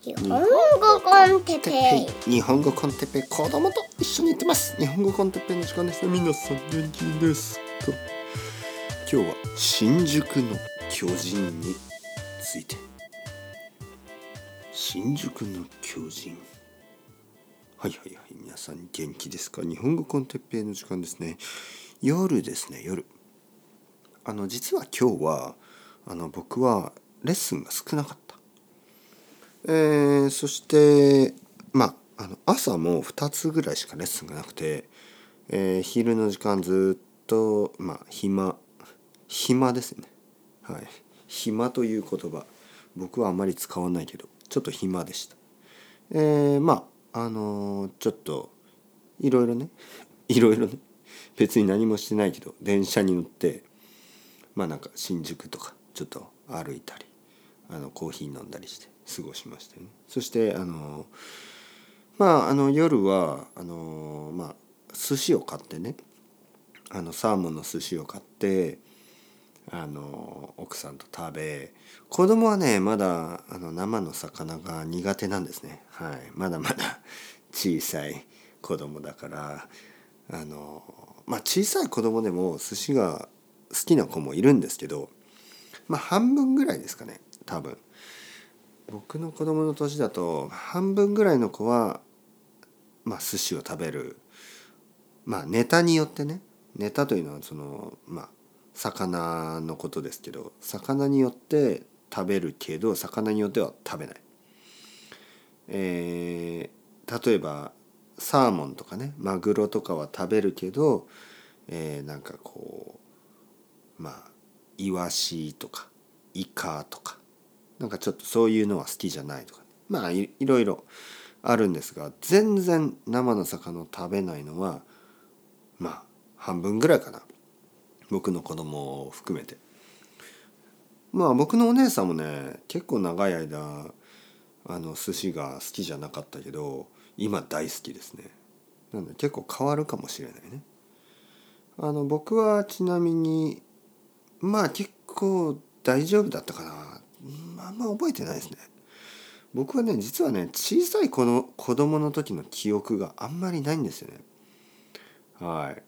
日本語コンテペイ。日本語コンテッペイ子供と一緒に行ってます。日本語コンテッペイの時間です。皆さん元気です。か今日は新宿の巨人について。新宿の巨人。はいはいはい。皆さん元気ですか？日本語コンテッペイの時間ですね。夜ですね夜。あの実は今日はあの僕はレッスンが少なかった。えーそしてまああの朝も2つぐらいしかレッスンがなくて、えー昼の時間ずっとまあ暇暇ですね。はい。暇という言葉僕はあまり使わないけどちょっと暇でした。えーまああのーちょっといろいろね いろいろね別に何もしてないけど電車に乗ってまあなんか新宿とかちょっと歩いたりあのコーヒー飲んだりして過ごしましたよね。そしてあのまああの夜はあのまあ寿司を買ってね。あのサーモンの寿司を買ってあの奥さんと食べ子供はねまだあの生の魚が苦手なんですね。はい。まだまだ小さい子供だからあのまあ小さい子供でも寿司が好きな子もいるんですけどまあ半分ぐらいですかね多分。僕の子供の年だと半分ぐらいの子はまあ寿司を食べるまあネタによってねネタというのはそのまあ魚のことですけど魚によって食べるけど魚によっては食べない。えー例えばサーモンとかねマグロとかは食べるけど、えーなんかこうまあイワシとかイカとかなんかちょっとそういうのは好きじゃないとか。まあいろいろあるんですが全然生の魚を食べないのはまあ半分ぐらいかな。僕の子供を含めて。まあ僕のお姉さんもね結構長い間あの寿司が好きじゃなかったけど今大好きですね。なので結構変わるかもしれないね。あの僕はちなみにまあ結構大丈夫だったかな。あんま覚えてないですね。僕はね実はね小さい子の子供の時の記憶があんまりないんですよね。はい。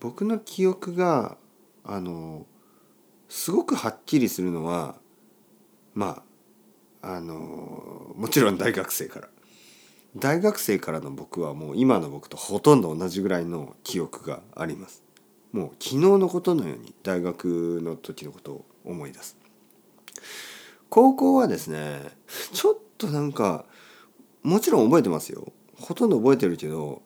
僕の記憶があのすごくはっきりするのはまああのもちろん大学生から。大学生からの僕はもう今の僕とほとんど同じぐらいの記憶があります。もう昨日のことのように大学の時のことを思い出す。高校はですねちょっとなんかもちろん覚えてますよ。ほとんど覚えてるけど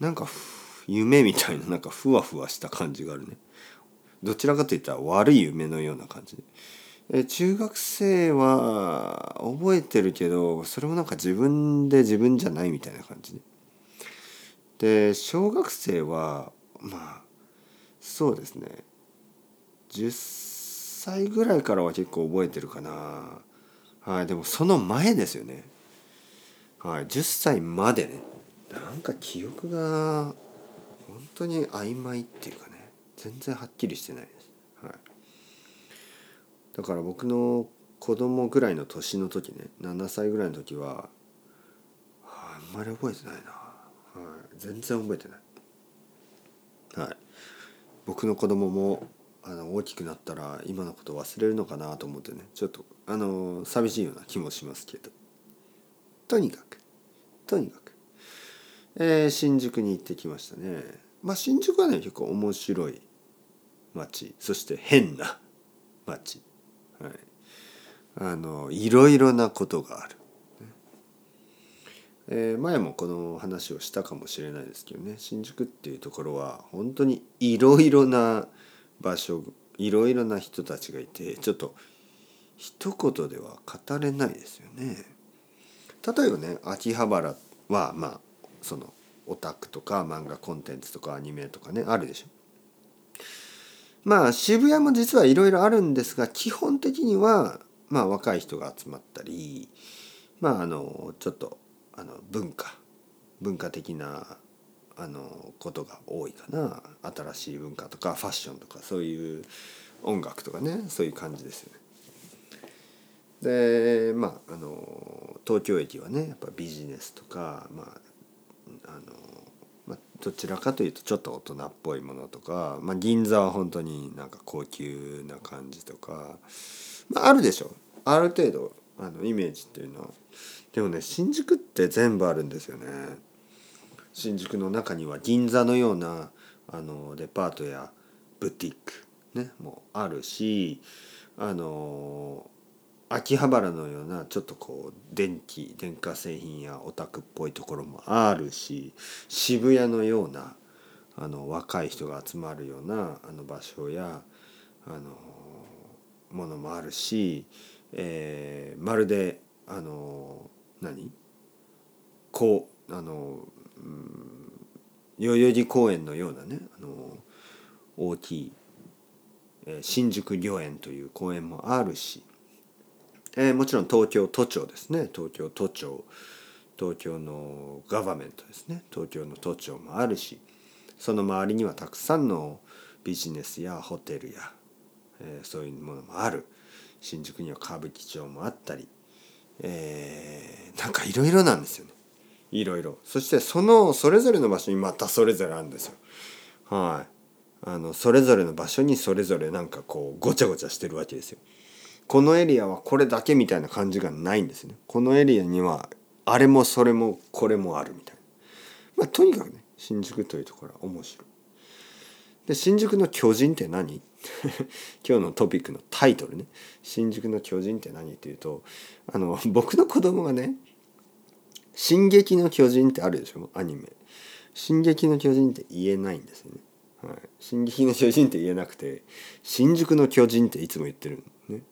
なんか夢みたいななんかふわふわした感じがあるね。どちらかといったら悪い夢のような感じ。でえ中学生は覚えてるけどそれもなんか自分で自分じゃないみたいな感じ。でで小学生はまあそうですね。10歳ぐらいからは結構覚えてるかな。はいでもその前ですよね。はい10歳までね。なんか記憶が本当に曖昧っていうかね。全然はっきりしてないです。はい。だから僕の子供ぐらいの年の時ね7歳ぐらいの時はあんまり覚えてないな、はい、全然覚えてない。はい。僕の子供もあの大きくなったら今のこと忘れるのかなと思ってね。ちょっとあの寂しいような気もしますけど。とにかくとにかく、えー新宿に行ってきましたね。まあ新宿はね結構面白い街。そして変な街。はい。あのいろいろなことがある、えー前もこの話をしたかもしれないですけどね。新宿っていうところは本当にいろいろな場所いろいろな人たちがいてちょっと一言では語れないですよね。例えばね秋葉原はまあそのオタクとか漫画コンテンツとかアニメとかねあるでしょ。まあ渋谷も実はいろいろあるんですが基本的にはまあ若い人が集まったりまああのちょっとあの文化文化的なあのことが多いかな。新しい文化とかファッションとかそういう音楽とかね。そういう感じですよね。でまああの東京駅はねやっぱビジネスとかまああの、ま、どちらかというとちょっと大人っぽいものとか、まあ、銀座は本当になんか高級な感じとか、まあ、あるでしょ。ある程度あのイメージっていうのは。でもね新宿って全部あるんですよね。新宿の中には銀座のようなあのデパートやブティックねもあるしあの秋葉原のようなちょっとこう電気電化製品やオタクっぽいところもあるし渋谷のようなあの若い人が集まるようなあの場所やあのものもあるし、えーまるであの何？こうあの、代々木公園のようなねあの大きい、え新宿御苑という公園もあるし、えーもちろん東京都庁ですね。東京都庁東京のガバメントですね。東京の都庁もあるしその周りにはたくさんのビジネスやホテルや、えーそういうものもある。新宿には歌舞伎町もあったり、えーなんかいろいろなんですよね。いろいろ。そしてそのそれぞれの場所にまたそれぞれあるんですよ。はい。あのそれぞれの場所にそれぞれなんかこうごちゃごちゃしてるわけですよ。このエリアはこれだけみたいな感じがないんですね。このエリアにはあれもそれもこれもあるみたいな。まあとにかくね新宿というところは面白い。で新宿の巨人って何？今日のトピックのタイトルね。新宿の巨人って何っていうとあの僕の子供がね「進撃の巨人」ってあるでしょ？アニメ「進撃の巨人」って言えないんですよね。はい、進撃の巨人って言えなくて新宿の巨人っていつも言ってるね。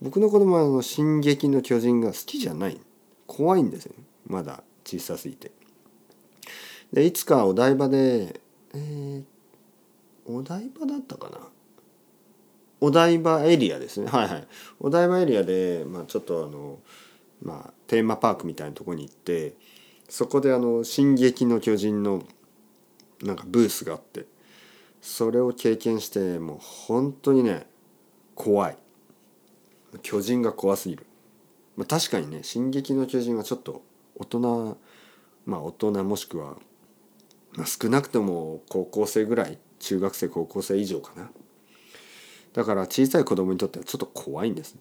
僕の子供はあの進撃の巨人が好きじゃない。怖いんですよね。まだ小さすぎて。でいつかお台場でえーお台場だったかな？お台場エリアですね。はいはい。お台場エリアで、まあ、ちょっとあのまあテーマパークみたいなとこに行ってそこであの「進撃の巨人」のなんかブースがあってそれを経験してもう本当にね怖い。巨人が怖すぎる、まあ、確かにね「進撃の巨人」はちょっと大人まあ大人もしくは、まあ、少なくとも高校生ぐらい中学生高校生以上かな。だから小さい子供にとってはちょっと怖いんです。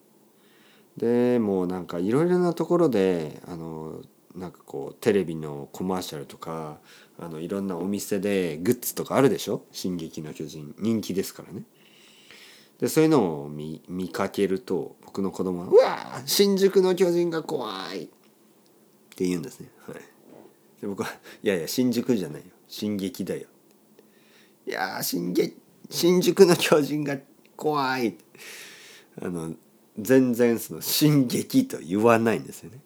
でもうなんかいろいろなところであのなんかこうテレビのコマーシャルとかあのいろんなお店でグッズとかあるでしょ「進撃の巨人」人気ですからね。でそういうのを見見かけると僕の子供は「うわ新宿の巨人が怖い!」って言うんですね、はい、で僕は「いやいや新宿じゃないよ。進撃だよ」いやー新撃新宿の巨人が怖い！あの全然その「進撃」と言わないんですよね。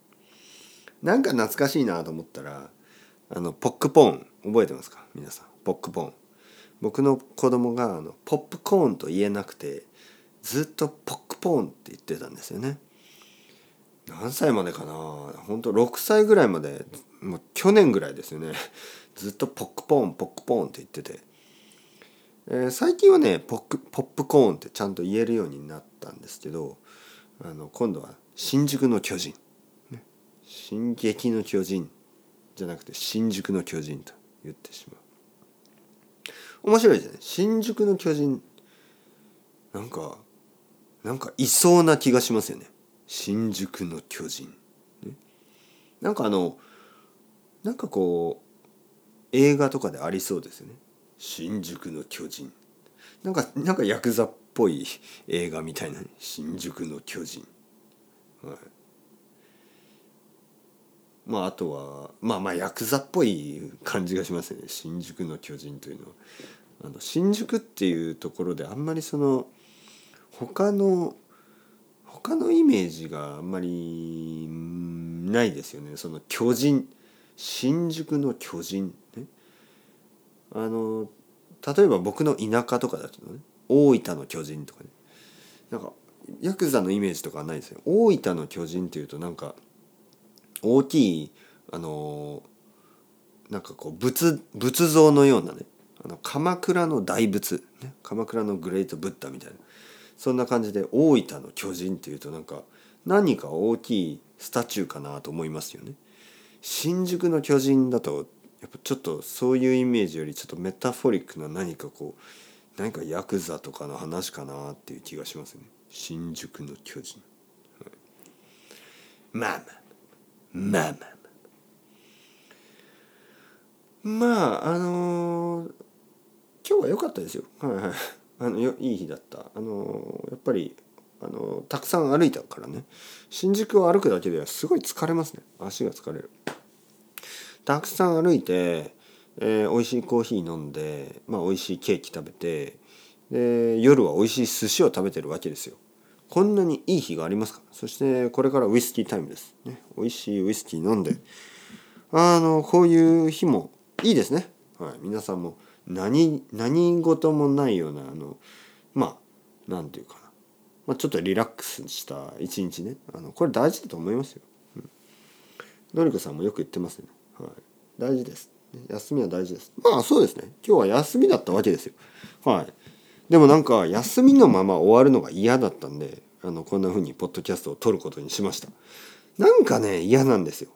なんか懐かしいなと思ったらあのポックポーン覚えてますか？皆さん。ポックポーン。僕の子供があのポップコーンと言えなくてずっとポックポーンって言ってたんですよね。何歳までかな？本当6歳ぐらいまでもう去年ぐらいですよね。ずっとポックポーンポックポーンって言ってて、えー最近はねポックポップコーンってちゃんと言えるようになったんですけどあの今度は新宿の巨人。進撃の巨人じゃなくて新宿の巨人と言ってしまう。面白いですね新宿の巨人なんかなんかいそうな気がしますよね。新宿の巨人、ね、なんかあのなんかこう映画とかでありそうですよね。新宿の巨人。なんかなんかヤクザっぽい映画みたいな新宿の巨人。はい。まああとはまあまあヤクザっぽい感じがしますね。新宿の巨人というのは。あの新宿っていうところであんまりその他の他のイメージがあんまりないですよね。その巨人。新宿の巨人。ね。あの例えば僕の田舎とかだとね。大分の巨人とかね。なんかヤクザのイメージとかはないですよ。大分の巨人っていうとなんか大きいあのなんかこう仏仏像のようなねあの鎌倉の大仏、ね、鎌倉のグレートブッダみたいな。そんな感じで大分の巨人っていうとなんか何か大きいスタチューかなと思いますよね。新宿の巨人だとやっぱちょっとそういうイメージよりちょっとメタフォリックな何かこう何かヤクザとかの話かなっていう気がしますね。新宿の巨人。はい、まあまあまあまあまあまああのー今日は良かったですよ。はいはい。あのよいい日だった。あのーやっぱりあのーたくさん歩いたからね。新宿を歩くだけではすごい疲れますね。足が疲れる。たくさん歩いて、えー美味しいコーヒー飲んで、まあ美味しいケーキ食べて、で夜は美味しい寿司を食べてるわけですよ。こんなにいい日がありますか？そしてこれからウイスキータイムです。ね、美味しいウイスキー飲んで、あのこういう日もいいですね。はい、皆さんも何何事もないようなあのまあなんていうかな、まあ、ちょっとリラックスした一日ねあのこれ大事だと思いますよ。うん、のりこさんもよく言ってますね。はい、大事です。休みは大事です。まあそうですね。今日は休みだったわけですよ。はい。でもなんか休みのまま終わるのが嫌だったんであのこんな風にポッドキャストを撮ることにしました。なんかね嫌なんですよ。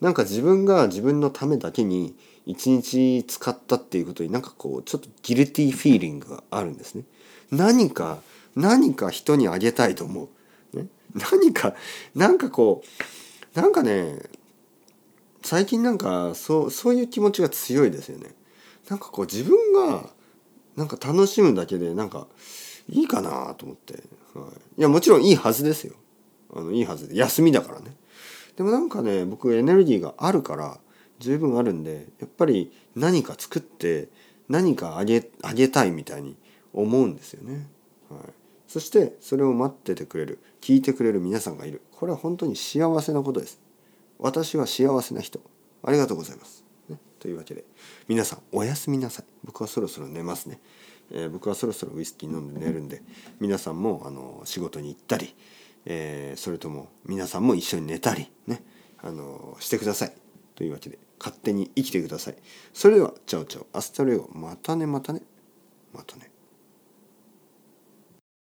なんか自分が自分のためだけに一日使ったっていうことになんかこうちょっとギルティーフィーリングがあるんですね。何か何か人にあげたいと思う。ね、何かなんかこうなんかね最近なんかそうそういう気持ちが強いですよね。なんかこう自分がなんか楽しむだけでなんかいいかなと思って、はい、いやもちろんいいはずですよ。あのいいはずで。休みだからね。でもなんかね僕エネルギーがあるから十分あるんでやっぱり何か作って何かあげあげたいみたいに思うんですよね、はい、そしてそれを待っててくれる聞いてくれる皆さんがいる。これは本当に幸せなことです。私は幸せな人。ありがとうございます、ね、というわけで皆さんおやすみなさい。僕はそろそろ寝ますね、えー僕はそろそろウイスキー飲んで寝るんで皆さんもあの仕事に行ったり、えーそれとも皆さんも一緒に寝たりね。あのしてください。というわけで勝手に生きてください。それではチャオチャオ。 Hasta luego。またねまたね。またね。